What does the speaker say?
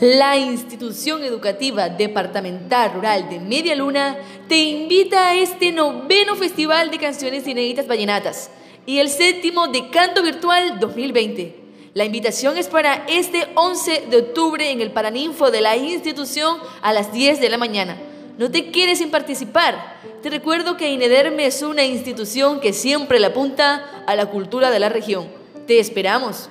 La institución educativa departamental rural de Media Luna te invita a este noveno Festival de Canciones Inéditas Vallenatas y el séptimo de Canto Virtual 2020. La invitación es para este 11 de octubre en el Paraninfo de la institución a las 10 de la mañana. No te quedes sin participar. Te recuerdo que INEDERME es una institución que siempre le apunta a la cultura de la región. Te esperamos.